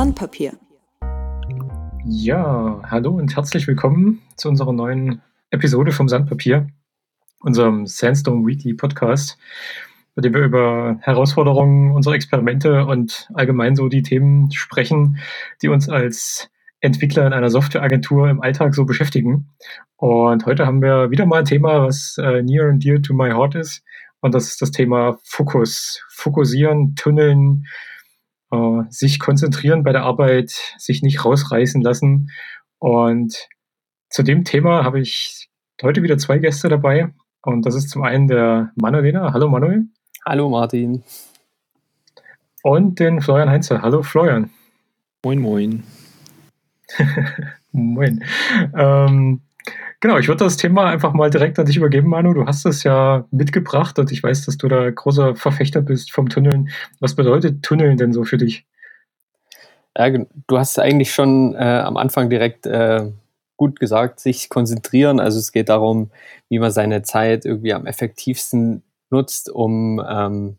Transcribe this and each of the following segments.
Sandpapier. Ja, hallo und herzlich willkommen zu unserer neuen Episode vom Sandpapier, unserem Sandstone Weekly Podcast, bei dem wir über Herausforderungen unserer Experimente und allgemein so die Themen sprechen, die uns als Entwickler in einer Softwareagentur im Alltag so beschäftigen. Und heute haben wir wieder mal ein Thema, was äh, near and dear to my heart ist. Und das ist das Thema Fokus. Fokussieren, tunneln, äh, sich konzentrieren bei der Arbeit, sich nicht rausreißen lassen. Und zu dem Thema habe ich heute wieder zwei Gäste dabei. Und das ist zum einen der Manuelina. Hallo Manuel. Hallo Martin. Und den Florian Heinze. Hallo Florian. Moin, moin. moin. Ähm, Genau, ich würde das Thema einfach mal direkt an dich übergeben, Manu. Du hast es ja mitgebracht und ich weiß, dass du da großer Verfechter bist vom Tunneln. Was bedeutet Tunneln denn so für dich? Ja, du hast eigentlich schon äh, am Anfang direkt äh, gut gesagt, sich konzentrieren. Also es geht darum, wie man seine Zeit irgendwie am effektivsten nutzt, um ähm,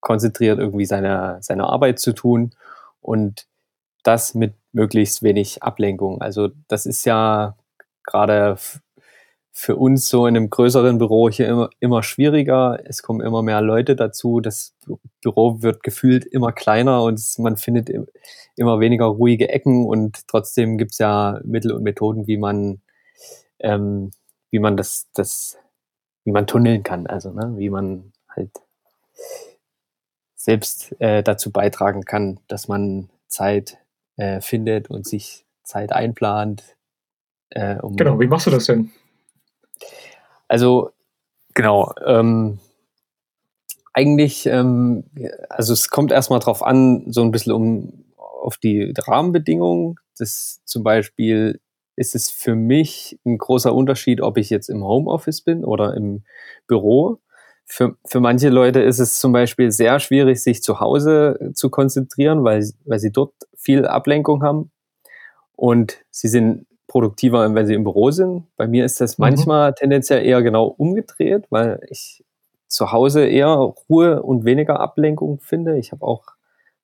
konzentriert irgendwie seine, seine Arbeit zu tun und das mit möglichst wenig Ablenkung. Also das ist ja gerade für uns so in einem größeren Büro hier immer, immer schwieriger. Es kommen immer mehr Leute dazu. Das Büro wird gefühlt immer kleiner und man findet immer weniger ruhige Ecken und trotzdem gibt es ja Mittel und Methoden, wie man, ähm, wie man das, das, wie man tunneln kann, also ne, wie man halt selbst äh, dazu beitragen kann, dass man Zeit äh, findet und sich Zeit einplant, äh, um genau, wie machst du das denn? Also, genau, ähm, eigentlich, ähm, also es kommt erstmal drauf an, so ein bisschen um auf die Rahmenbedingungen. Das zum Beispiel ist es für mich ein großer Unterschied, ob ich jetzt im Homeoffice bin oder im Büro. Für, für manche Leute ist es zum Beispiel sehr schwierig, sich zu Hause zu konzentrieren, weil, weil sie dort viel Ablenkung haben. Und sie sind produktiver, wenn sie im Büro sind. Bei mir ist das mhm. manchmal tendenziell eher genau umgedreht, weil ich zu Hause eher Ruhe und weniger Ablenkung finde. Ich habe auch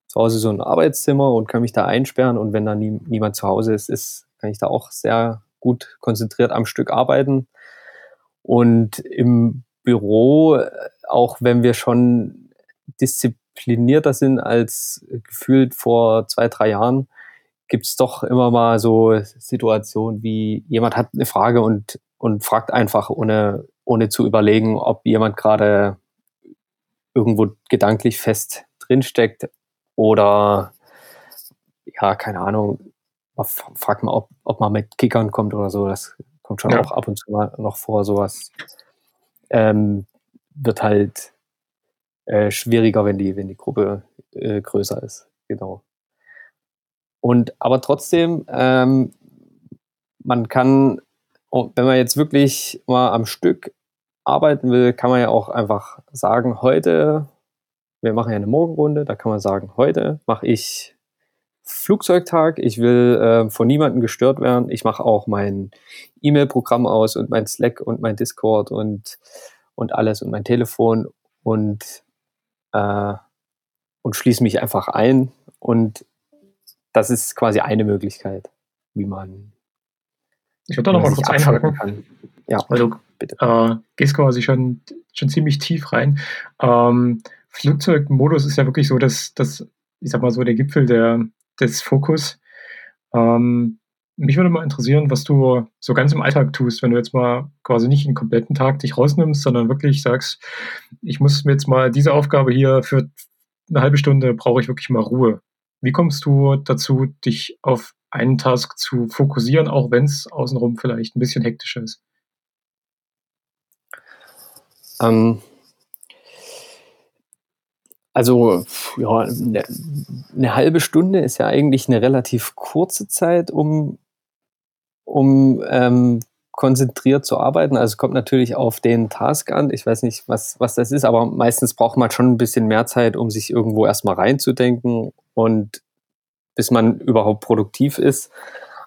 zu Hause so ein Arbeitszimmer und kann mich da einsperren und wenn da nie, niemand zu Hause ist, ist, kann ich da auch sehr gut konzentriert am Stück arbeiten. Und im Büro, auch wenn wir schon disziplinierter sind als gefühlt vor zwei, drei Jahren, gibt es doch immer mal so Situationen wie jemand hat eine Frage und, und fragt einfach, ohne, ohne zu überlegen, ob jemand gerade irgendwo gedanklich fest drinsteckt oder ja, keine Ahnung, fragt mal, ob, ob man mit Kickern kommt oder so. Das kommt schon ja. auch ab und zu mal noch vor, sowas. Ähm, wird halt äh, schwieriger, wenn die, wenn die Gruppe äh, größer ist. Genau. Und aber trotzdem, ähm, man kann, oh, wenn man jetzt wirklich mal am Stück arbeiten will, kann man ja auch einfach sagen, heute, wir machen ja eine Morgenrunde, da kann man sagen, heute mache ich Flugzeugtag, ich will äh, von niemandem gestört werden, ich mache auch mein E-Mail-Programm aus und mein Slack und mein Discord und, und alles und mein Telefon und, äh, und schließe mich einfach ein und das ist quasi eine Möglichkeit, wie man. Ich würde da nochmal kurz einhaken. Kann. Ja, weil du äh, gehst quasi schon, schon ziemlich tief rein. Ähm, Flugzeugmodus ist ja wirklich so, dass, dass, ich sag mal so, der Gipfel der, des Fokus. Ähm, mich würde mal interessieren, was du so ganz im Alltag tust, wenn du jetzt mal quasi nicht einen kompletten Tag dich rausnimmst, sondern wirklich sagst, ich muss mir jetzt mal diese Aufgabe hier für eine halbe Stunde brauche ich wirklich mal Ruhe. Wie kommst du dazu, dich auf einen Task zu fokussieren, auch wenn es außenrum vielleicht ein bisschen hektischer ist? Ähm, also, ja, eine, eine halbe Stunde ist ja eigentlich eine relativ kurze Zeit, um, um ähm, konzentriert zu arbeiten. Also es kommt natürlich auf den Task an. Ich weiß nicht, was, was das ist, aber meistens braucht man schon ein bisschen mehr Zeit, um sich irgendwo erstmal reinzudenken und bis man überhaupt produktiv ist.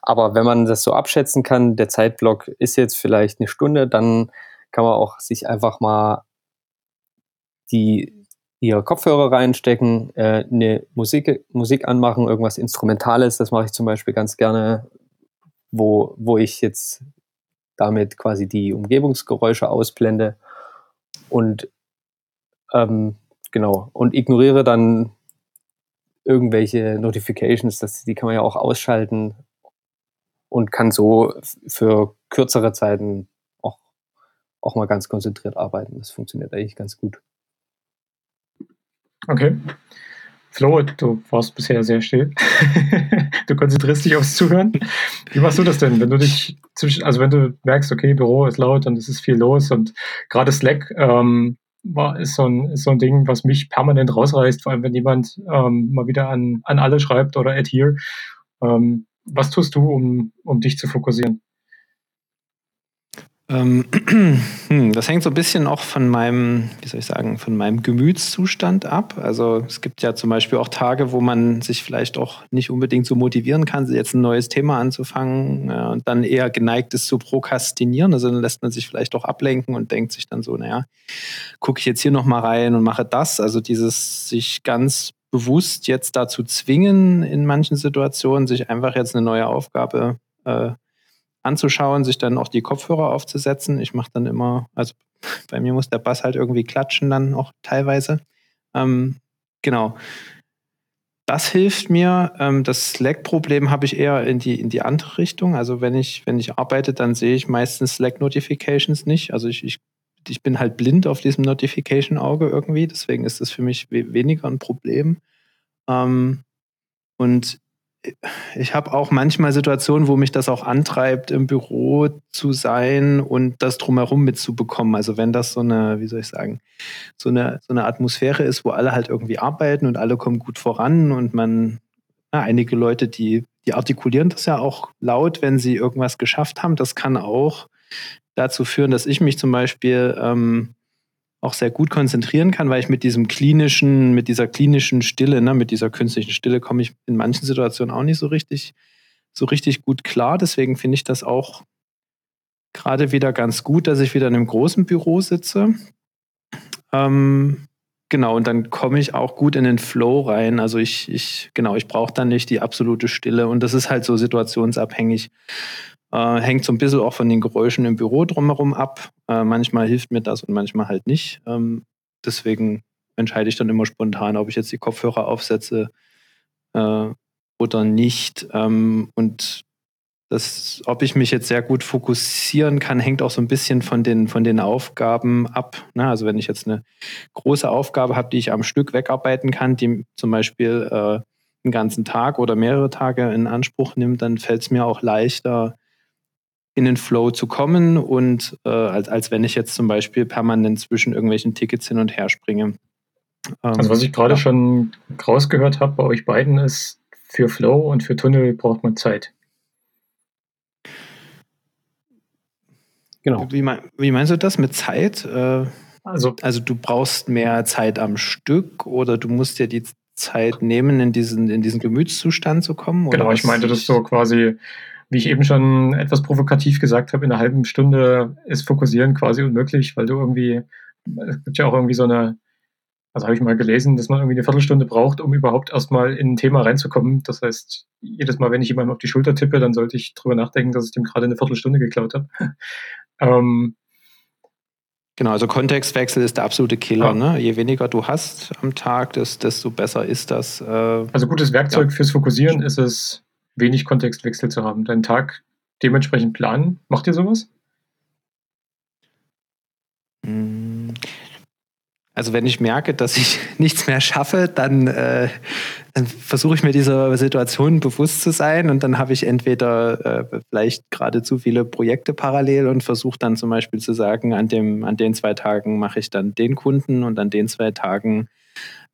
Aber wenn man das so abschätzen kann, der Zeitblock ist jetzt vielleicht eine Stunde, dann kann man auch sich einfach mal die hier Kopfhörer reinstecken, äh, eine Musik, Musik anmachen, irgendwas Instrumentales, das mache ich zum Beispiel ganz gerne, wo, wo ich jetzt damit quasi die Umgebungsgeräusche ausblende und ähm, genau und ignoriere dann irgendwelche Notifications, das, die kann man ja auch ausschalten und kann so für kürzere Zeiten auch, auch mal ganz konzentriert arbeiten. Das funktioniert eigentlich ganz gut. Okay. Flo, du warst bisher sehr still. du konzentrierst dich aufs Zuhören. Wie machst du das denn, wenn du dich zwischen, also wenn du merkst, okay, Büro ist laut und es ist viel los und gerade Slack ähm, war, ist, so ein, ist so ein Ding, was mich permanent rausreißt, vor allem wenn jemand ähm, mal wieder an, an alle schreibt oder adhere. Ähm, was tust du, um, um dich zu fokussieren? Ähm, hm, das hängt so ein bisschen auch von meinem, wie soll ich sagen, von meinem Gemütszustand ab. Also es gibt ja zum Beispiel auch Tage, wo man sich vielleicht auch nicht unbedingt so motivieren kann, jetzt ein neues Thema anzufangen und dann eher geneigt ist zu prokrastinieren. Also dann lässt man sich vielleicht auch ablenken und denkt sich dann so, naja, gucke ich jetzt hier nochmal rein und mache das. Also dieses sich ganz bewusst jetzt dazu zwingen, in manchen Situationen, sich einfach jetzt eine neue Aufgabe äh, anzuschauen, sich dann auch die Kopfhörer aufzusetzen. Ich mache dann immer, also bei mir muss der Bass halt irgendwie klatschen dann auch teilweise. Ähm, genau. Das hilft mir. Ähm, das Slack-Problem habe ich eher in die, in die andere Richtung. Also wenn ich, wenn ich arbeite, dann sehe ich meistens Slack-Notifications nicht. Also ich, ich, ich bin halt blind auf diesem Notification-Auge irgendwie. Deswegen ist das für mich we weniger ein Problem. Ähm, und ich habe auch manchmal Situationen, wo mich das auch antreibt, im Büro zu sein und das drumherum mitzubekommen. Also wenn das so eine, wie soll ich sagen, so eine, so eine Atmosphäre ist, wo alle halt irgendwie arbeiten und alle kommen gut voran und man, na, einige Leute, die, die artikulieren das ja auch laut, wenn sie irgendwas geschafft haben. Das kann auch dazu führen, dass ich mich zum Beispiel ähm, auch sehr gut konzentrieren kann, weil ich mit diesem klinischen, mit dieser klinischen Stille, ne, mit dieser künstlichen Stille komme ich in manchen Situationen auch nicht so richtig, so richtig gut klar. Deswegen finde ich das auch gerade wieder ganz gut, dass ich wieder in einem großen Büro sitze. Ähm, genau, und dann komme ich auch gut in den Flow rein. Also ich, ich, genau, ich brauche dann nicht die absolute Stille. Und das ist halt so situationsabhängig. Äh, hängt so ein bisschen auch von den Geräuschen im Büro drumherum ab. Äh, manchmal hilft mir das und manchmal halt nicht. Ähm, deswegen entscheide ich dann immer spontan, ob ich jetzt die Kopfhörer aufsetze äh, oder nicht. Ähm, und das, ob ich mich jetzt sehr gut fokussieren kann, hängt auch so ein bisschen von den, von den Aufgaben ab. Ne? Also wenn ich jetzt eine große Aufgabe habe, die ich am Stück wegarbeiten kann, die zum Beispiel äh, einen ganzen Tag oder mehrere Tage in Anspruch nimmt, dann fällt es mir auch leichter, in den Flow zu kommen und äh, als, als wenn ich jetzt zum Beispiel permanent zwischen irgendwelchen Tickets hin und her springe. Ähm, also was ich gerade ja. schon rausgehört habe bei euch beiden ist, für Flow und für Tunnel braucht man Zeit. Genau. Wie, mein, wie meinst du das mit Zeit? Äh, also, also du brauchst mehr Zeit am Stück oder du musst dir die Zeit nehmen, in diesen, in diesen Gemütszustand zu kommen? Genau, ich meinte das so quasi, wie ich eben schon etwas provokativ gesagt habe, in einer halben Stunde ist Fokussieren quasi unmöglich, weil du irgendwie, es gibt ja auch irgendwie so eine, also habe ich mal gelesen, dass man irgendwie eine Viertelstunde braucht, um überhaupt erstmal in ein Thema reinzukommen. Das heißt, jedes Mal, wenn ich jemandem auf die Schulter tippe, dann sollte ich drüber nachdenken, dass ich dem gerade eine Viertelstunde geklaut habe. ähm, Genau, also Kontextwechsel ist der absolute Killer. Ja. Ne? Je weniger du hast am Tag, desto besser ist das. Äh, also gutes Werkzeug ja. fürs Fokussieren ist es, wenig Kontextwechsel zu haben. Deinen Tag dementsprechend planen. Macht ihr sowas? Hm. Also wenn ich merke, dass ich nichts mehr schaffe, dann, äh, dann versuche ich mir dieser Situation bewusst zu sein und dann habe ich entweder äh, vielleicht gerade zu viele Projekte parallel und versuche dann zum Beispiel zu sagen, an, dem, an den zwei Tagen mache ich dann den Kunden und an den zwei Tagen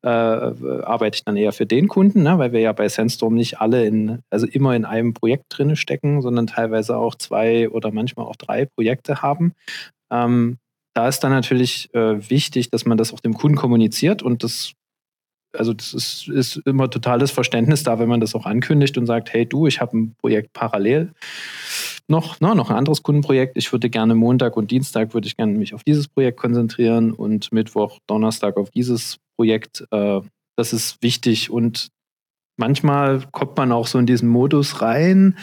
äh, arbeite ich dann eher für den Kunden, ne, weil wir ja bei Sandstorm nicht alle in, also immer in einem Projekt drin stecken, sondern teilweise auch zwei oder manchmal auch drei Projekte haben. Ähm, da ist dann natürlich äh, wichtig, dass man das auch dem Kunden kommuniziert und das also das ist, ist, immer totales Verständnis da, wenn man das auch ankündigt und sagt, hey du, ich habe ein Projekt parallel. Noch, ne, noch ein anderes Kundenprojekt. Ich würde gerne Montag und Dienstag würde ich gerne mich auf dieses Projekt konzentrieren und Mittwoch, Donnerstag auf dieses Projekt. Äh, das ist wichtig und manchmal kommt man auch so in diesen Modus rein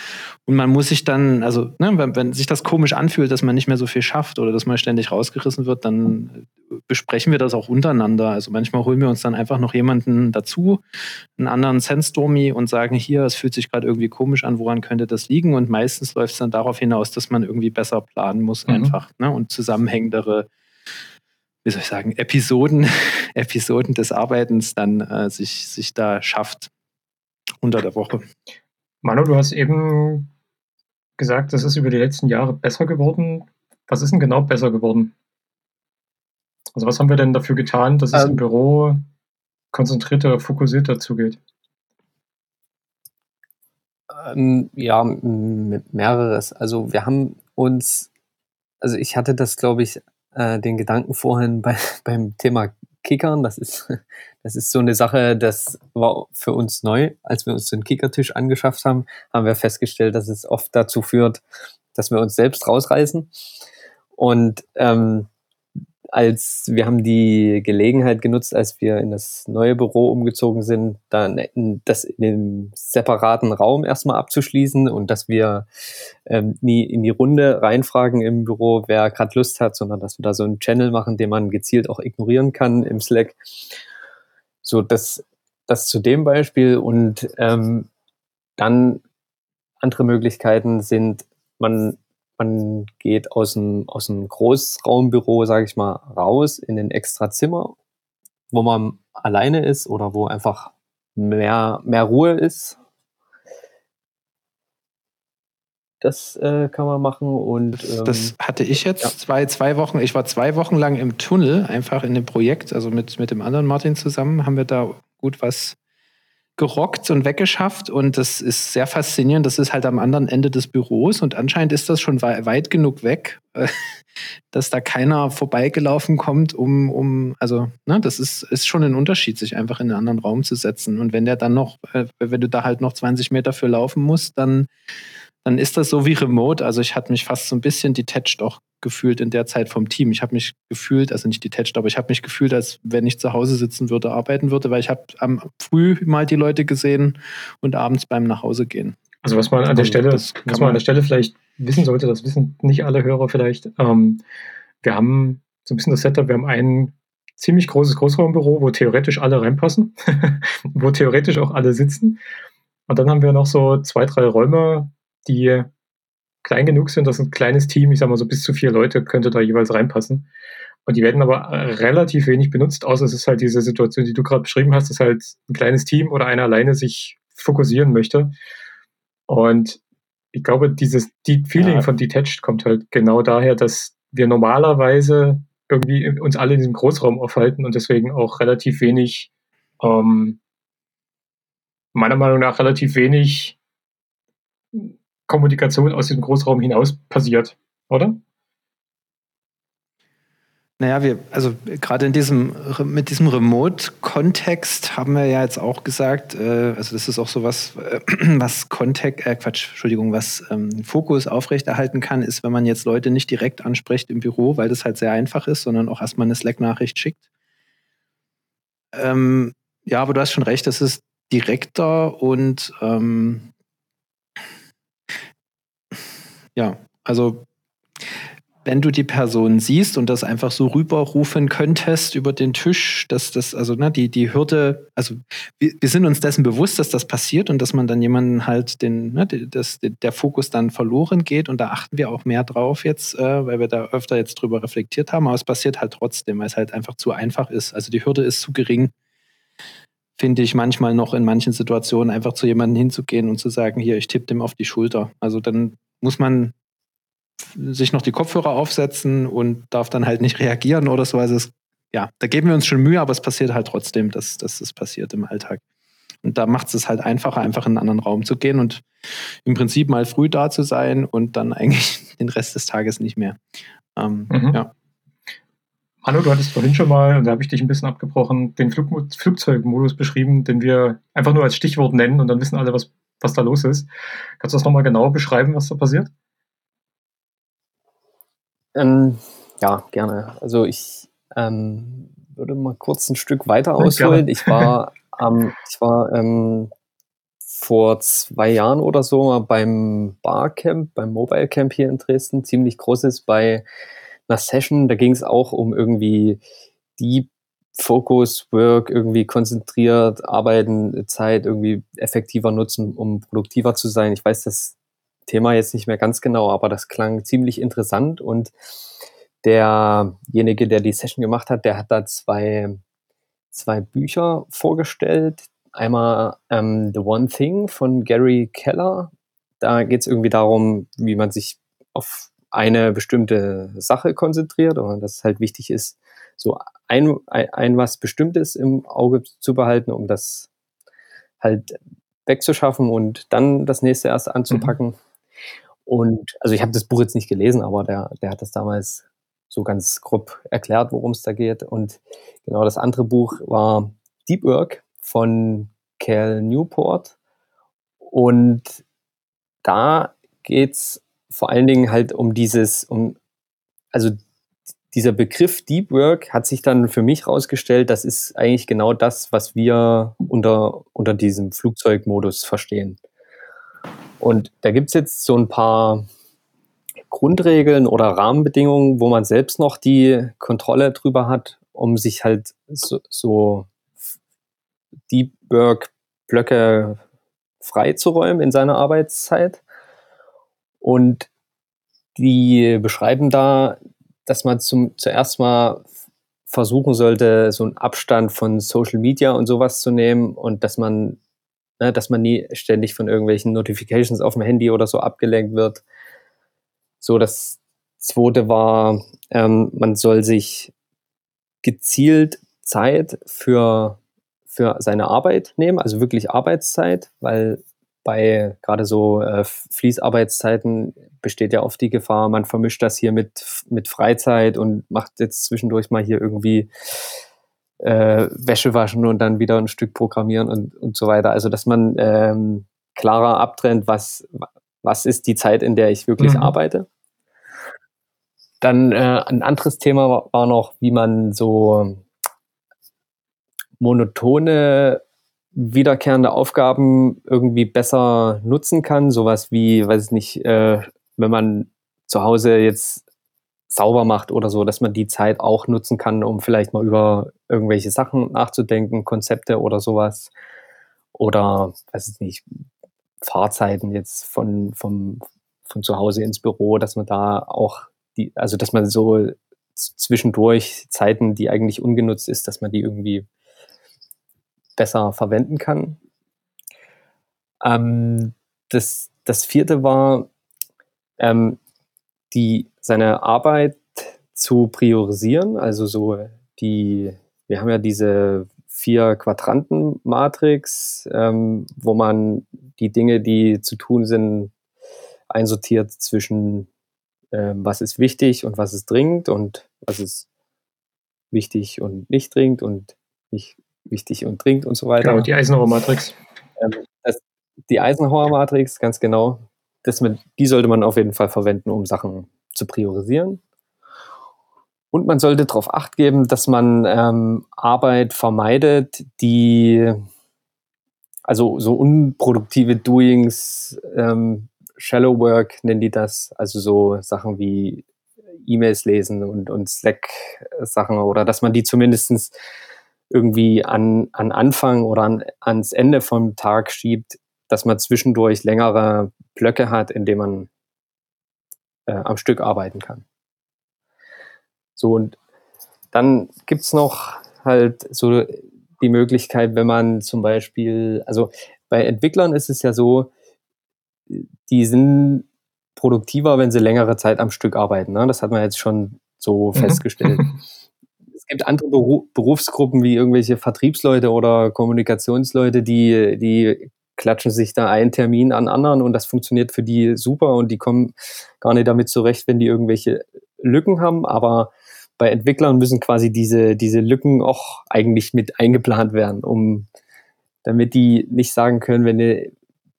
und man muss sich dann, also ne, wenn, wenn, sich das komisch anfühlt, dass man nicht mehr so viel schafft oder dass man ständig rausgerissen wird, dann besprechen wir das auch untereinander. Also manchmal holen wir uns dann einfach noch jemanden dazu, einen anderen Sandstormy und sagen, hier, es fühlt sich gerade irgendwie komisch an, woran könnte das liegen? Und meistens läuft es dann darauf hinaus, dass man irgendwie besser planen muss mhm. einfach ne? und zusammenhängendere wie soll ich sagen, Episoden, Episoden des Arbeitens dann äh, sich, sich da schafft unter der Woche. Manu, du hast eben gesagt, das ist über die letzten Jahre besser geworden. Was ist denn genau besser geworden? Also was haben wir denn dafür getan, dass es ähm, im Büro konzentrierter, fokussierter zugeht? Ähm, ja, mehreres. Also wir haben uns, also ich hatte das, glaube ich, äh, den Gedanken vorhin bei, beim Thema Kickern. Das ist, das ist so eine Sache, das war für uns neu. Als wir uns den Kickertisch angeschafft haben, haben wir festgestellt, dass es oft dazu führt, dass wir uns selbst rausreißen. Und ähm, als wir haben die Gelegenheit genutzt, als wir in das neue Büro umgezogen sind, dann das in dem separaten Raum erstmal abzuschließen und dass wir ähm, nie in die Runde reinfragen im Büro, wer gerade Lust hat, sondern dass wir da so einen Channel machen, den man gezielt auch ignorieren kann im Slack. So, das, das zu dem Beispiel und ähm, dann andere Möglichkeiten sind, man man geht aus dem, aus dem Großraumbüro, sage ich mal, raus in ein extra Zimmer, wo man alleine ist oder wo einfach mehr, mehr Ruhe ist. Das äh, kann man machen und ähm, das hatte ich jetzt ja. zwei, zwei Wochen. Ich war zwei Wochen lang im Tunnel, einfach in dem Projekt, also mit, mit dem anderen Martin zusammen, haben wir da gut was gerockt und weggeschafft und das ist sehr faszinierend. Das ist halt am anderen Ende des Büros und anscheinend ist das schon weit genug weg, dass da keiner vorbeigelaufen kommt, um, um also, ne, das ist, ist schon ein Unterschied, sich einfach in einen anderen Raum zu setzen. Und wenn der dann noch, äh, wenn du da halt noch 20 Meter für laufen musst, dann dann ist das so wie remote. Also ich hatte mich fast so ein bisschen detached auch gefühlt in der Zeit vom Team. Ich habe mich gefühlt, also nicht detached, aber ich habe mich gefühlt, als wenn ich zu Hause sitzen würde, arbeiten würde, weil ich habe am früh mal die Leute gesehen und abends beim Nachhausegehen. Also was man an der also Stelle, was man an der Stelle vielleicht wissen sollte, das wissen nicht alle Hörer vielleicht. Ähm, wir haben so ein bisschen das Setup, wir haben ein ziemlich großes Großraumbüro, wo theoretisch alle reinpassen, wo theoretisch auch alle sitzen. Und dann haben wir noch so zwei, drei Räume, die klein genug sind, dass ein kleines Team, ich sag mal so bis zu vier Leute, könnte da jeweils reinpassen. Und die werden aber relativ wenig benutzt, außer es ist halt diese Situation, die du gerade beschrieben hast, dass halt ein kleines Team oder einer alleine sich fokussieren möchte. Und ich glaube, dieses Deep Feeling ja. von Detached kommt halt genau daher, dass wir normalerweise irgendwie uns alle in diesem Großraum aufhalten und deswegen auch relativ wenig, ähm, meiner Meinung nach relativ wenig Kommunikation aus diesem Großraum hinaus passiert, oder? Naja, wir, also gerade in diesem, mit diesem Remote-Kontext haben wir ja jetzt auch gesagt, äh, also das ist auch so was, äh, was Kontext, äh, Quatsch, Entschuldigung, was ähm, Fokus aufrechterhalten kann, ist, wenn man jetzt Leute nicht direkt anspricht im Büro, weil das halt sehr einfach ist, sondern auch erstmal eine Slack-Nachricht schickt. Ähm, ja, aber du hast schon recht, das ist direkter und ähm, ja, also wenn du die Person siehst und das einfach so rüberrufen könntest über den Tisch, dass das, also ne, die, die Hürde, also wir, wir sind uns dessen bewusst, dass das passiert und dass man dann jemanden halt den, ne, das, der Fokus dann verloren geht und da achten wir auch mehr drauf jetzt, äh, weil wir da öfter jetzt drüber reflektiert haben, aber es passiert halt trotzdem, weil es halt einfach zu einfach ist. Also die Hürde ist zu gering, finde ich manchmal noch in manchen Situationen einfach zu jemandem hinzugehen und zu sagen, hier, ich tippe dem auf die Schulter. Also dann muss man sich noch die Kopfhörer aufsetzen und darf dann halt nicht reagieren oder so. Also es, ja, da geben wir uns schon Mühe, aber es passiert halt trotzdem, dass, dass es passiert im Alltag. Und da macht es halt einfacher, einfach in einen anderen Raum zu gehen und im Prinzip mal früh da zu sein und dann eigentlich den Rest des Tages nicht mehr. Ähm, mhm. Ja. Hanno, du hattest vorhin schon mal, und da habe ich dich ein bisschen abgebrochen, den Flug Flugzeugmodus beschrieben, den wir einfach nur als Stichwort nennen und dann wissen alle, was, was da los ist. Kannst du das nochmal genau beschreiben, was da passiert? Ähm, ja, gerne. Also ich ähm, würde mal kurz ein Stück weiter ausholen. Ich war, ähm, ich war vor zwei Jahren oder so beim Barcamp, beim Mobile Camp hier in Dresden, ziemlich großes bei einer Session. Da ging es auch um irgendwie Deep Focus, Work, irgendwie konzentriert arbeiten, Zeit irgendwie effektiver nutzen, um produktiver zu sein. Ich weiß das Thema jetzt nicht mehr ganz genau, aber das klang ziemlich interessant und derjenige, der die Session gemacht hat, der hat da zwei, zwei Bücher vorgestellt. Einmal ähm, The One Thing von Gary Keller. Da geht es irgendwie darum, wie man sich auf eine bestimmte Sache konzentriert und dass es halt wichtig ist, so ein, ein, ein was Bestimmtes im Auge zu behalten, um das halt wegzuschaffen und dann das nächste erst anzupacken. Mhm. Und also ich habe das Buch jetzt nicht gelesen, aber der, der hat das damals so ganz grob erklärt, worum es da geht. Und genau das andere Buch war Deep Work von Cal Newport. Und da geht es vor allen Dingen halt um dieses, um, also dieser Begriff Deep Work hat sich dann für mich herausgestellt, das ist eigentlich genau das, was wir unter, unter diesem Flugzeugmodus verstehen. Und da gibt es jetzt so ein paar Grundregeln oder Rahmenbedingungen, wo man selbst noch die Kontrolle drüber hat, um sich halt so, so Deep Work Blöcke freizuräumen in seiner Arbeitszeit. Und die beschreiben da dass man zum, zuerst mal versuchen sollte, so einen Abstand von Social Media und sowas zu nehmen und dass man, ne, dass man nie ständig von irgendwelchen Notifications auf dem Handy oder so abgelenkt wird. So, das zweite war, ähm, man soll sich gezielt Zeit für, für seine Arbeit nehmen, also wirklich Arbeitszeit, weil bei gerade so äh, Fließarbeitszeiten besteht ja oft die Gefahr, man vermischt das hier mit, mit Freizeit und macht jetzt zwischendurch mal hier irgendwie äh, Wäsche waschen und dann wieder ein Stück programmieren und, und so weiter. Also dass man ähm, klarer abtrennt, was, was ist die Zeit, in der ich wirklich mhm. arbeite. Dann äh, ein anderes Thema war, war noch, wie man so monotone wiederkehrende Aufgaben irgendwie besser nutzen kann. Sowas wie, weiß ich nicht, äh, wenn man zu Hause jetzt sauber macht oder so, dass man die Zeit auch nutzen kann, um vielleicht mal über irgendwelche Sachen nachzudenken, Konzepte oder sowas. Oder, weiß ich nicht, Fahrzeiten jetzt von, vom, von zu Hause ins Büro, dass man da auch die, also dass man so zwischendurch Zeiten, die eigentlich ungenutzt ist, dass man die irgendwie besser verwenden kann. Ähm, das, das vierte war, ähm, die, seine Arbeit zu priorisieren, also so die, wir haben ja diese vier Quadranten-Matrix, ähm, wo man die Dinge, die zu tun sind, einsortiert zwischen ähm, was ist wichtig und was ist dringend und was ist wichtig und nicht dringend und nicht wichtig und dringend und so weiter. Genau, die Eisenhower-Matrix. Ähm, die Eisenhower-Matrix, ganz genau. Das mit, die sollte man auf jeden Fall verwenden, um Sachen zu priorisieren. Und man sollte darauf acht geben, dass man ähm, Arbeit vermeidet, die also so unproduktive Doings, ähm, Shallow Work nennen die das, also so Sachen wie E-Mails lesen und, und Slack-Sachen oder dass man die zumindestens irgendwie an, an Anfang oder an, ans Ende vom Tag schiebt, dass man zwischendurch längere Blöcke hat, in denen man äh, am Stück arbeiten kann. So, und dann gibt es noch halt so die Möglichkeit, wenn man zum Beispiel, also bei Entwicklern ist es ja so, die sind produktiver, wenn sie längere Zeit am Stück arbeiten. Ne? Das hat man jetzt schon so mhm. festgestellt. es gibt andere Berufsgruppen wie irgendwelche Vertriebsleute oder Kommunikationsleute, die, die klatschen sich da einen Termin an anderen und das funktioniert für die super und die kommen gar nicht damit zurecht, wenn die irgendwelche Lücken haben. Aber bei Entwicklern müssen quasi diese, diese Lücken auch eigentlich mit eingeplant werden, um damit die nicht sagen können, wenn die,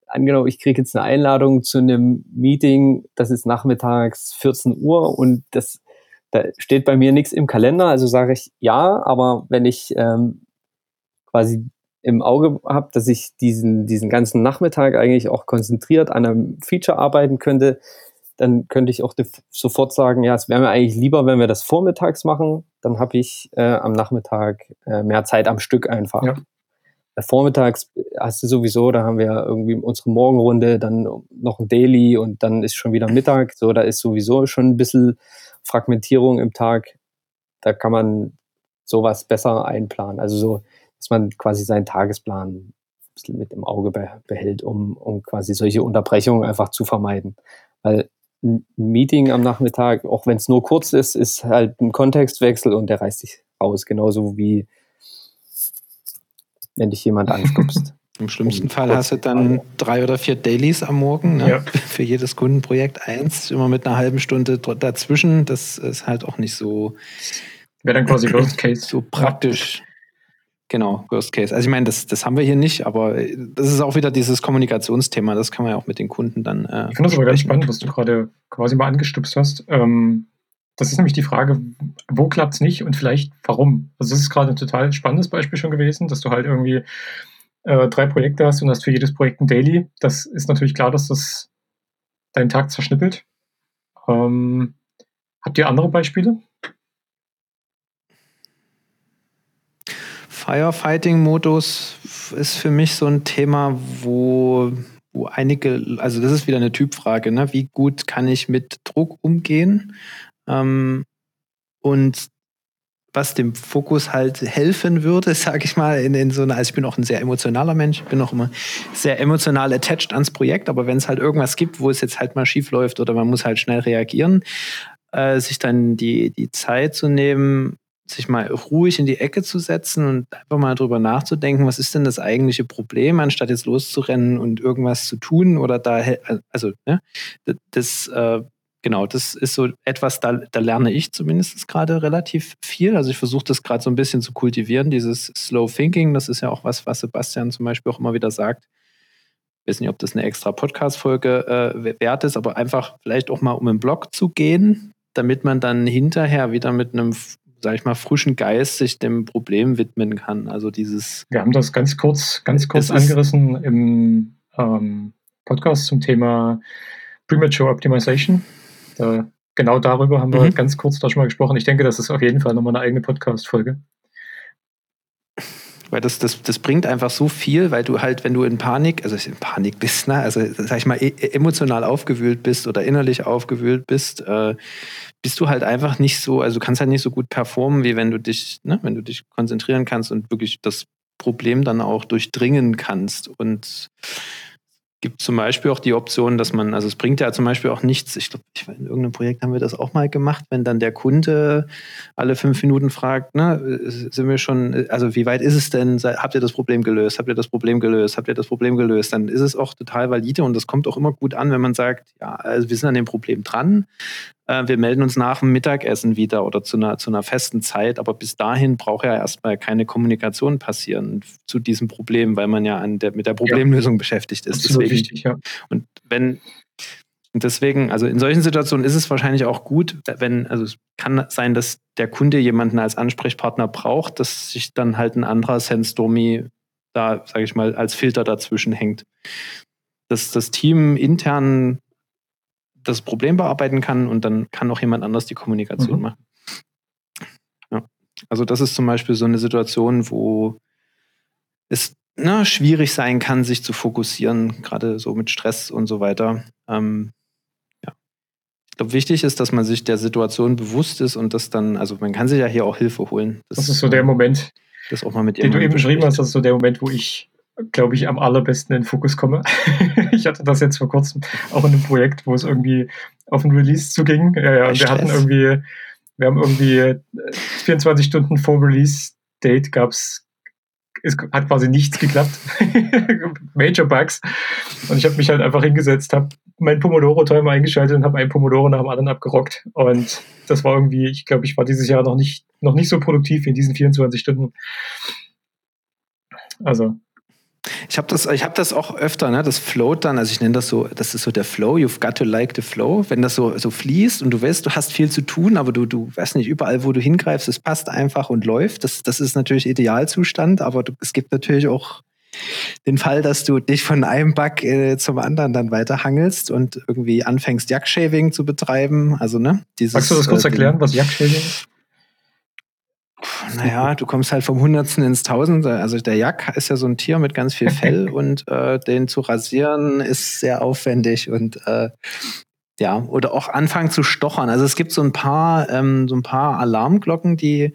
angenommen, ich kriege jetzt eine Einladung zu einem Meeting, das ist nachmittags 14 Uhr und das da steht bei mir nichts im Kalender, also sage ich ja, aber wenn ich ähm, quasi im Auge habe, dass ich diesen, diesen ganzen Nachmittag eigentlich auch konzentriert an einem Feature arbeiten könnte, dann könnte ich auch sofort sagen, ja, es wäre mir eigentlich lieber, wenn wir das vormittags machen, dann habe ich äh, am Nachmittag äh, mehr Zeit am Stück einfach. Ja. Äh, vormittags hast du sowieso, da haben wir irgendwie unsere Morgenrunde, dann noch ein Daily und dann ist schon wieder Mittag. So, da ist sowieso schon ein bisschen Fragmentierung im Tag. Da kann man sowas besser einplanen. Also so, dass man quasi seinen Tagesplan ein bisschen mit im Auge behält, um, um quasi solche Unterbrechungen einfach zu vermeiden. Weil ein Meeting am Nachmittag, auch wenn es nur kurz ist, ist halt ein Kontextwechsel und der reißt dich raus, genauso wie wenn dich jemand anstupst. Im schlimmsten Fall hast du dann drei oder vier Dailies am Morgen, ne? ja. für jedes Kundenprojekt eins, immer mit einer halben Stunde dazwischen. Das ist halt auch nicht so. Wäre dann quasi Worst Case. So praktisch. Genau, Worst Case. Also ich meine, das, das haben wir hier nicht, aber das ist auch wieder dieses Kommunikationsthema. Das kann man ja auch mit den Kunden dann. Äh, ich finde das aber ganz spannend, was du gerade quasi mal angestupst hast. Ähm, das ist nämlich die Frage, wo klappt es nicht und vielleicht warum? Also das ist gerade ein total spannendes Beispiel schon gewesen, dass du halt irgendwie äh, drei Projekte hast und hast für jedes Projekt ein Daily, das ist natürlich klar, dass das deinen Tag zerschnippelt. Ähm, habt ihr andere Beispiele? Firefighting-Modus ist für mich so ein Thema, wo, wo einige, also das ist wieder eine Typfrage, ne? wie gut kann ich mit Druck umgehen? Ähm, und was dem Fokus halt helfen würde, sage ich mal, in, in so einer, also ich bin auch ein sehr emotionaler Mensch, ich bin auch immer sehr emotional attached ans Projekt, aber wenn es halt irgendwas gibt, wo es jetzt halt mal schief läuft oder man muss halt schnell reagieren, äh, sich dann die, die Zeit zu nehmen, sich mal ruhig in die Ecke zu setzen und einfach mal drüber nachzudenken, was ist denn das eigentliche Problem, anstatt jetzt loszurennen und irgendwas zu tun oder da, also, ne, das, äh, genau, das ist so etwas, da, da lerne ich zumindest gerade relativ viel. Also ich versuche das gerade so ein bisschen zu kultivieren, dieses Slow Thinking. Das ist ja auch was, was Sebastian zum Beispiel auch immer wieder sagt. Ich weiß nicht, ob das eine extra Podcast-Folge äh, wert ist, aber einfach vielleicht auch mal um einen Blog zu gehen, damit man dann hinterher wieder mit einem, sag ich mal, frischen Geist sich dem Problem widmen kann. Also dieses. Wir haben das ganz kurz, ganz kurz angerissen im ähm, Podcast zum Thema Premature Optimization. Da, genau darüber haben wir mhm. ganz kurz da schon mal gesprochen. Ich denke, das ist auf jeden Fall nochmal eine eigene Podcast-Folge. Weil das, das, das bringt einfach so viel, weil du halt, wenn du in Panik, also in Panik bist, ne, also sag ich mal, e, emotional aufgewühlt bist oder innerlich aufgewühlt bist, äh, bist du halt einfach nicht so, also du kannst halt nicht so gut performen, wie wenn du dich, ne, wenn du dich konzentrieren kannst und wirklich das Problem dann auch durchdringen kannst. Und gibt zum Beispiel auch die Option, dass man, also es bringt ja zum Beispiel auch nichts, ich glaube, in irgendeinem Projekt haben wir das auch mal gemacht, wenn dann der Kunde alle fünf Minuten fragt, ne, sind wir schon, also wie weit ist es denn, habt ihr das Problem gelöst, habt ihr das Problem gelöst, habt ihr das Problem gelöst, dann ist es auch total valide und das kommt auch immer gut an, wenn man sagt, ja, also wir sind an dem Problem dran, äh, wir melden uns nach dem Mittagessen wieder oder zu einer, zu einer festen Zeit. Aber bis dahin braucht ja erstmal keine Kommunikation passieren zu diesem Problem, weil man ja an der, mit der Problemlösung ja. beschäftigt ist. Deswegen, wichtig, ja. Und wenn, und deswegen, also in solchen Situationen ist es wahrscheinlich auch gut, wenn, also es kann sein, dass der Kunde jemanden als Ansprechpartner braucht, dass sich dann halt ein anderer Sense-Domi da, sage ich mal, als Filter dazwischen hängt. Dass das Team intern das Problem bearbeiten kann und dann kann auch jemand anders die Kommunikation mhm. machen. Ja. Also das ist zum Beispiel so eine Situation, wo es na, schwierig sein kann, sich zu fokussieren, gerade so mit Stress und so weiter. Ähm, ja. Ich glaube, wichtig ist, dass man sich der Situation bewusst ist und das dann, also man kann sich ja hier auch Hilfe holen. Das, das ist so der Moment, das auch mal mit den du eben beschrieben hast, das ist so der Moment, wo ich glaube ich, am allerbesten in den Fokus komme. ich hatte das jetzt vor kurzem auch in einem Projekt, wo es irgendwie auf ein Release zuging. Ja, ja, und wir hatten irgendwie, wir haben irgendwie 24 äh, Stunden vor Release-Date gab es es hat quasi nichts geklappt. Major Bugs. Und ich habe mich halt einfach hingesetzt, habe meinen Pomodoro-Timer eingeschaltet und habe einen Pomodoro nach dem anderen abgerockt. Und das war irgendwie, ich glaube, ich war dieses Jahr noch nicht, noch nicht so produktiv wie in diesen 24 Stunden. Also Ich habe das, ich hab das auch öfter, ne? Das float dann, also ich nenne das so, das ist so der Flow, you've got to like the flow. Wenn das so, so fließt und du weißt, du hast viel zu tun, aber du, du weißt nicht, überall, wo du hingreifst, es passt einfach und läuft. Das, das ist natürlich Idealzustand, aber du, es gibt natürlich auch den Fall, dass du dich von einem Bug äh, zum anderen dann weiterhangelst und irgendwie anfängst, Jackshaving zu betreiben. Also, ne? Dieses, Magst du das kurz äh, erklären, was Jackshaving ist? Naja, du kommst halt vom Hundertsten ins Tausende. Also der Jack ist ja so ein Tier mit ganz viel Fell und äh, den zu rasieren ist sehr aufwendig und äh, ja, oder auch anfangen zu stochern. Also es gibt so ein paar, ähm, so ein paar Alarmglocken, die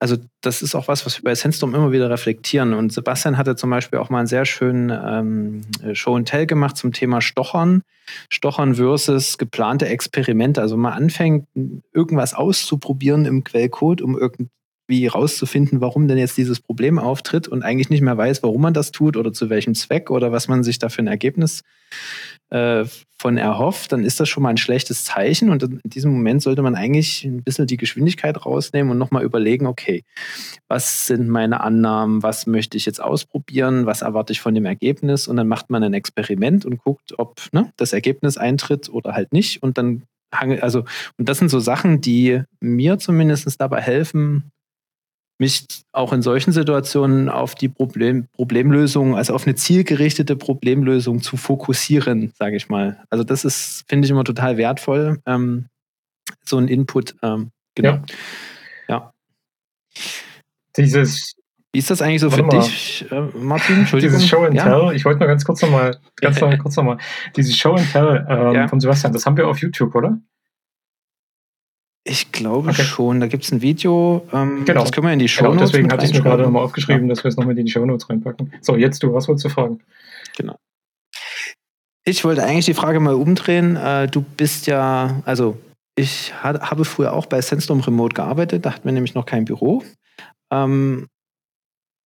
also das ist auch was, was wir bei Sandstorm immer wieder reflektieren. Und Sebastian hatte zum Beispiel auch mal einen sehr schönen ähm, Show and Tell gemacht zum Thema Stochern. Stochern versus geplante Experimente. Also man anfängt, irgendwas auszuprobieren im Quellcode, um irgendwie rauszufinden, warum denn jetzt dieses Problem auftritt und eigentlich nicht mehr weiß, warum man das tut oder zu welchem Zweck oder was man sich da für ein Ergebnis äh, von erhofft, dann ist das schon mal ein schlechtes Zeichen. Und in diesem Moment sollte man eigentlich ein bisschen die Geschwindigkeit rausnehmen und nochmal überlegen, okay, was sind meine Annahmen, was möchte ich jetzt ausprobieren, was erwarte ich von dem Ergebnis? Und dann macht man ein Experiment und guckt, ob ne, das Ergebnis eintritt oder halt nicht. Und dann also, und das sind so Sachen, die mir zumindest dabei helfen, mich auch in solchen Situationen auf die Problem, Problemlösung, also auf eine zielgerichtete Problemlösung zu fokussieren, sage ich mal. Also das ist, finde ich immer total wertvoll, ähm, so ein Input. Ähm, genau. Ja. ja. Dieses wie ist das eigentlich so für mal. dich, äh, Martin? Dieses Show and ja? Tell, ich wollte mal ganz kurz nochmal, ganz noch, kurz nochmal, dieses Show and Tell ähm, ja. von Sebastian, das haben wir auf YouTube, oder? Ich glaube okay. schon. Da gibt es ein Video. Ähm, genau. Das können wir in die Show Notes genau, Deswegen hatte ich mir gerade nochmal aufgeschrieben, ja. dass wir es nochmal in die Show Notes reinpacken. So, jetzt du, was wolltest du fragen? Genau. Ich wollte eigentlich die Frage mal umdrehen. Äh, du bist ja, also ich habe früher auch bei Sandstorm Remote gearbeitet. Da hatten wir nämlich noch kein Büro. Ähm,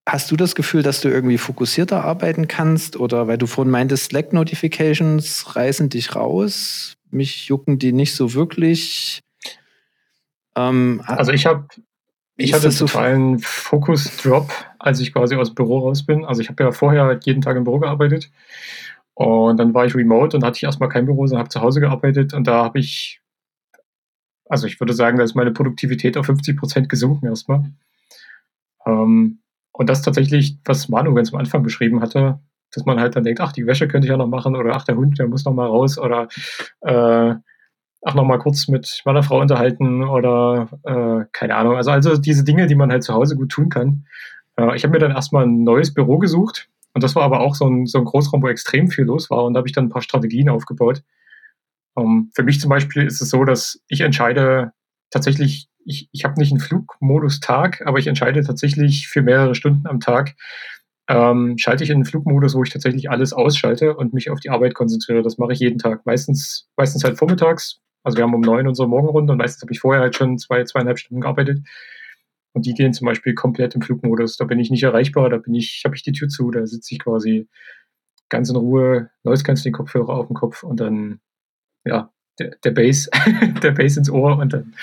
Hast du das Gefühl, dass du irgendwie fokussierter arbeiten kannst? Oder weil du vorhin meintest, Slack-Notifications reißen dich raus? Mich jucken die nicht so wirklich. Ähm, also ich habe ich hatte so totalen Fokus-Drop, als ich quasi aus dem Büro raus bin. Also ich habe ja vorher jeden Tag im Büro gearbeitet und dann war ich remote und hatte ich erstmal kein Büro, sondern habe zu Hause gearbeitet und da habe ich, also ich würde sagen, da ist meine Produktivität auf 50 Prozent gesunken erstmal. Ähm, und das tatsächlich, was Manu ganz am Anfang beschrieben hatte, dass man halt dann denkt, ach, die Wäsche könnte ich ja noch machen oder ach, der Hund, der muss noch mal raus oder äh, ach, noch mal kurz mit meiner Frau unterhalten oder äh, keine Ahnung. Also, also diese Dinge, die man halt zu Hause gut tun kann. Äh, ich habe mir dann erstmal ein neues Büro gesucht und das war aber auch so ein, so ein Großraum, wo extrem viel los war und da habe ich dann ein paar Strategien aufgebaut. Ähm, für mich zum Beispiel ist es so, dass ich entscheide tatsächlich, ich, ich habe nicht einen Flugmodus-Tag, aber ich entscheide tatsächlich für mehrere Stunden am Tag, ähm, schalte ich in den Flugmodus, wo ich tatsächlich alles ausschalte und mich auf die Arbeit konzentriere. Das mache ich jeden Tag. Meistens, meistens halt vormittags, also wir haben um neun unsere Morgenrunde und meistens habe ich vorher halt schon zwei, zweieinhalb Stunden gearbeitet. Und die gehen zum Beispiel komplett im Flugmodus. Da bin ich nicht erreichbar, da bin ich, habe ich die Tür zu, da sitze ich quasi ganz in Ruhe, neues du den Kopfhörer auf dem Kopf und dann, ja, der, der Bass, der Bass ins Ohr und dann,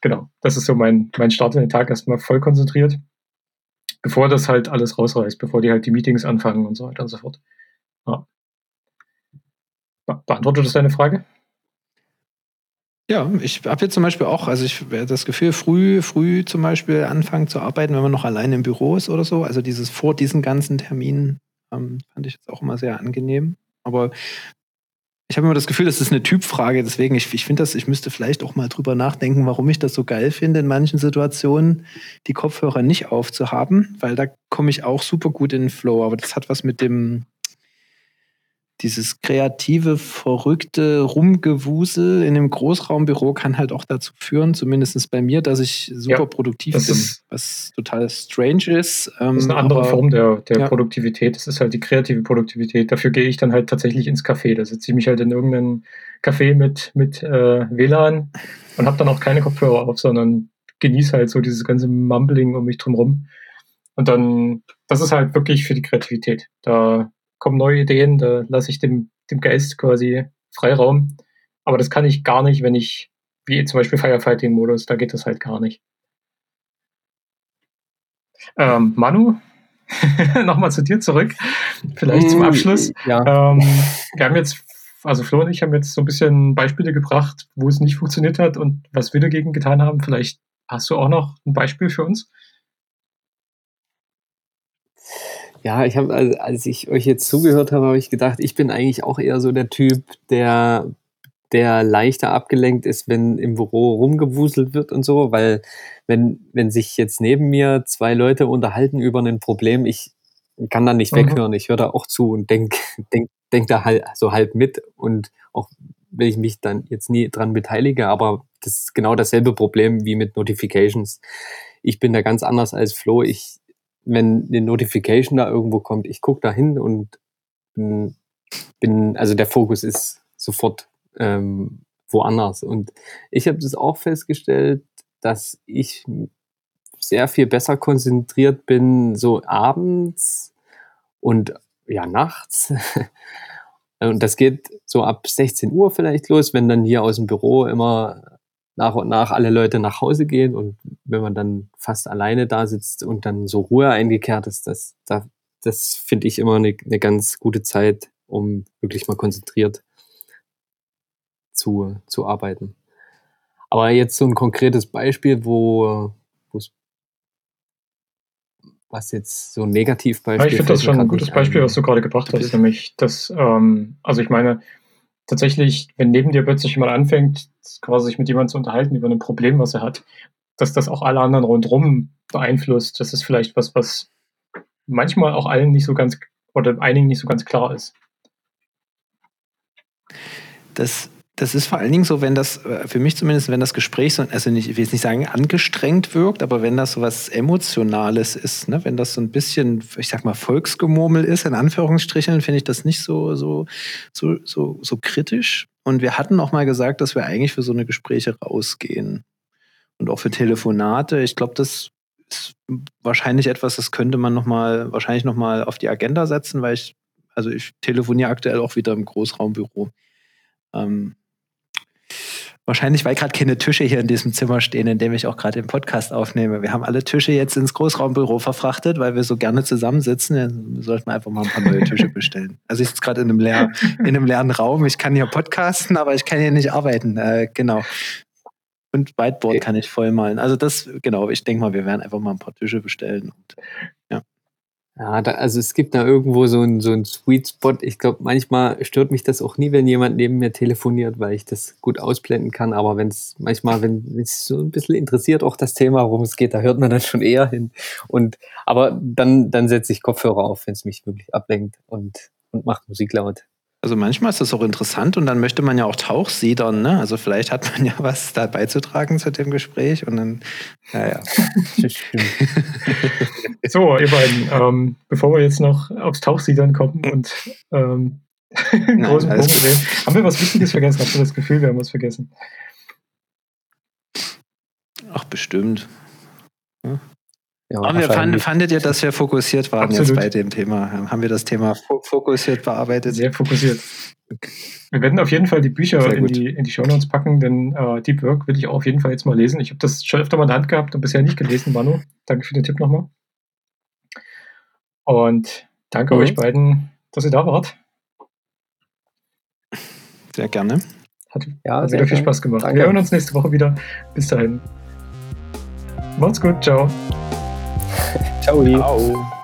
genau, das ist so mein, mein Start in den Tag erstmal voll konzentriert, bevor das halt alles rausreißt, bevor die halt die Meetings anfangen und so weiter und so fort. Ja. Be beantwortet das deine Frage? Ja, ich habe jetzt zum Beispiel auch, also ich das Gefühl, früh, früh zum Beispiel anfangen zu arbeiten, wenn man noch alleine im Büro ist oder so. Also dieses vor diesen ganzen Terminen ähm, fand ich jetzt auch immer sehr angenehm. Aber ich habe immer das Gefühl, das ist eine Typfrage. Deswegen, ich, ich finde das, ich müsste vielleicht auch mal drüber nachdenken, warum ich das so geil finde, in manchen Situationen die Kopfhörer nicht aufzuhaben, weil da komme ich auch super gut in den Flow. Aber das hat was mit dem dieses kreative, verrückte Rumgewusel in einem Großraumbüro kann halt auch dazu führen, zumindest bei mir, dass ich super ja, produktiv bin, ist, was total strange ist. Ähm, das ist eine andere aber, Form der, der ja. Produktivität. Das ist halt die kreative Produktivität. Dafür gehe ich dann halt tatsächlich ins Café. Da sitze ich mich halt in irgendeinem Café mit, mit äh, WLAN und habe dann auch keine Kopfhörer auf, sondern genieße halt so dieses ganze Mumbling um mich drumherum. Und dann, das ist halt wirklich für die Kreativität. Da kommen neue Ideen, da lasse ich dem, dem Geist quasi Freiraum. Aber das kann ich gar nicht, wenn ich, wie zum Beispiel Firefighting-Modus, da geht das halt gar nicht. Ähm, Manu, nochmal zu dir zurück, vielleicht zum mm, Abschluss. Ja. Ähm, wir haben jetzt, also Flo und ich haben jetzt so ein bisschen Beispiele gebracht, wo es nicht funktioniert hat und was wir dagegen getan haben. Vielleicht hast du auch noch ein Beispiel für uns? Ja, ich habe, also, als ich euch jetzt zugehört habe, habe ich gedacht, ich bin eigentlich auch eher so der Typ, der, der leichter abgelenkt ist, wenn im Büro rumgewuselt wird und so, weil wenn, wenn sich jetzt neben mir zwei Leute unterhalten über ein Problem, ich kann da nicht mhm. weghören, ich höre da auch zu und denk, denk, denk da halt so halb mit und auch wenn ich mich dann jetzt nie dran beteilige, aber das ist genau dasselbe Problem wie mit Notifications. Ich bin da ganz anders als Flo. Ich, wenn eine Notification da irgendwo kommt, ich gucke da hin und bin, bin, also der Fokus ist sofort ähm, woanders. Und ich habe das auch festgestellt, dass ich sehr viel besser konzentriert bin, so abends und ja, nachts. Und das geht so ab 16 Uhr vielleicht los, wenn dann hier aus dem Büro immer nach und nach alle Leute nach Hause gehen und wenn man dann fast alleine da sitzt und dann so Ruhe eingekehrt ist, das, das, das finde ich immer eine, eine ganz gute Zeit, um wirklich mal konzentriert zu, zu arbeiten. Aber jetzt so ein konkretes Beispiel, wo was jetzt so ein Negativbeispiel. Ja, ich finde das schon ein gutes Beispiel, was du gerade gebracht hast, nämlich, dass, ähm, also ich meine, tatsächlich, wenn neben dir plötzlich jemand anfängt, quasi sich mit jemandem zu unterhalten über ein Problem, was er hat, dass das auch alle anderen rundherum beeinflusst. Das ist vielleicht was, was manchmal auch allen nicht so ganz oder einigen nicht so ganz klar ist. Das das ist vor allen Dingen so, wenn das, äh, für mich zumindest, wenn das Gespräch so, also nicht, ich will jetzt nicht sagen angestrengt wirkt, aber wenn das so was Emotionales ist, ne, wenn das so ein bisschen, ich sag mal, Volksgemurmel ist, in Anführungsstrichen, finde ich das nicht so, so, so, so, so kritisch. Und wir hatten auch mal gesagt, dass wir eigentlich für so eine Gespräche rausgehen. Und auch für Telefonate. Ich glaube, das ist wahrscheinlich etwas, das könnte man noch wahrscheinlich noch mal auf die Agenda setzen, weil ich, also ich telefoniere aktuell auch wieder im Großraumbüro. Ähm, Wahrscheinlich, weil gerade keine Tische hier in diesem Zimmer stehen, in dem ich auch gerade den Podcast aufnehme. Wir haben alle Tische jetzt ins Großraumbüro verfrachtet, weil wir so gerne zusammensitzen. Dann sollten wir einfach mal ein paar neue Tische bestellen. Also ich sitze gerade in, einem leer, in einem leeren Raum. Ich kann hier podcasten, aber ich kann hier nicht arbeiten. Äh, genau. Und Whiteboard kann ich vollmalen. Also das, genau, ich denke mal, wir werden einfach mal ein paar Tische bestellen. Und, ja. Da, also es gibt da irgendwo so einen so Sweet Spot. Ich glaube, manchmal stört mich das auch nie, wenn jemand neben mir telefoniert, weil ich das gut ausblenden kann. Aber wenn es manchmal, wenn es so ein bisschen interessiert, auch das Thema, worum es geht, da hört man dann schon eher hin. Und aber dann, dann setze ich Kopfhörer auf, wenn es mich wirklich ablenkt und, und macht Musik laut. Also manchmal ist das auch interessant und dann möchte man ja auch Tauchsiedern, ne? Also vielleicht hat man ja was da beizutragen zu dem Gespräch und dann, naja. so, ihr beiden, ähm, bevor wir jetzt noch aufs Tauchsiedern kommen und ähm, einen großen Nein, Punkt reden, haben wir was Wichtiges vergessen? Habt ihr das Gefühl, wir haben was vergessen? Ach, bestimmt. Hm? Ja, Aber wir fand, fandet ihr, dass wir fokussiert waren Absolut. jetzt bei dem Thema? Haben wir das Thema fokussiert bearbeitet? Sehr fokussiert. Wir werden auf jeden Fall die Bücher in die, in die Shownotes packen, denn äh, Deep Work will ich auch auf jeden Fall jetzt mal lesen. Ich habe das schon öfter mal in der Hand gehabt und bisher nicht gelesen, Manu. Danke für den Tipp nochmal. Und danke mhm. euch beiden, dass ihr da wart. Sehr gerne. Hat, ja, hat wieder viel Spaß gemacht. Danke. Wir hören uns nächste Woche wieder. Bis dahin. Macht's gut. Ciao. Ciao. Ciao.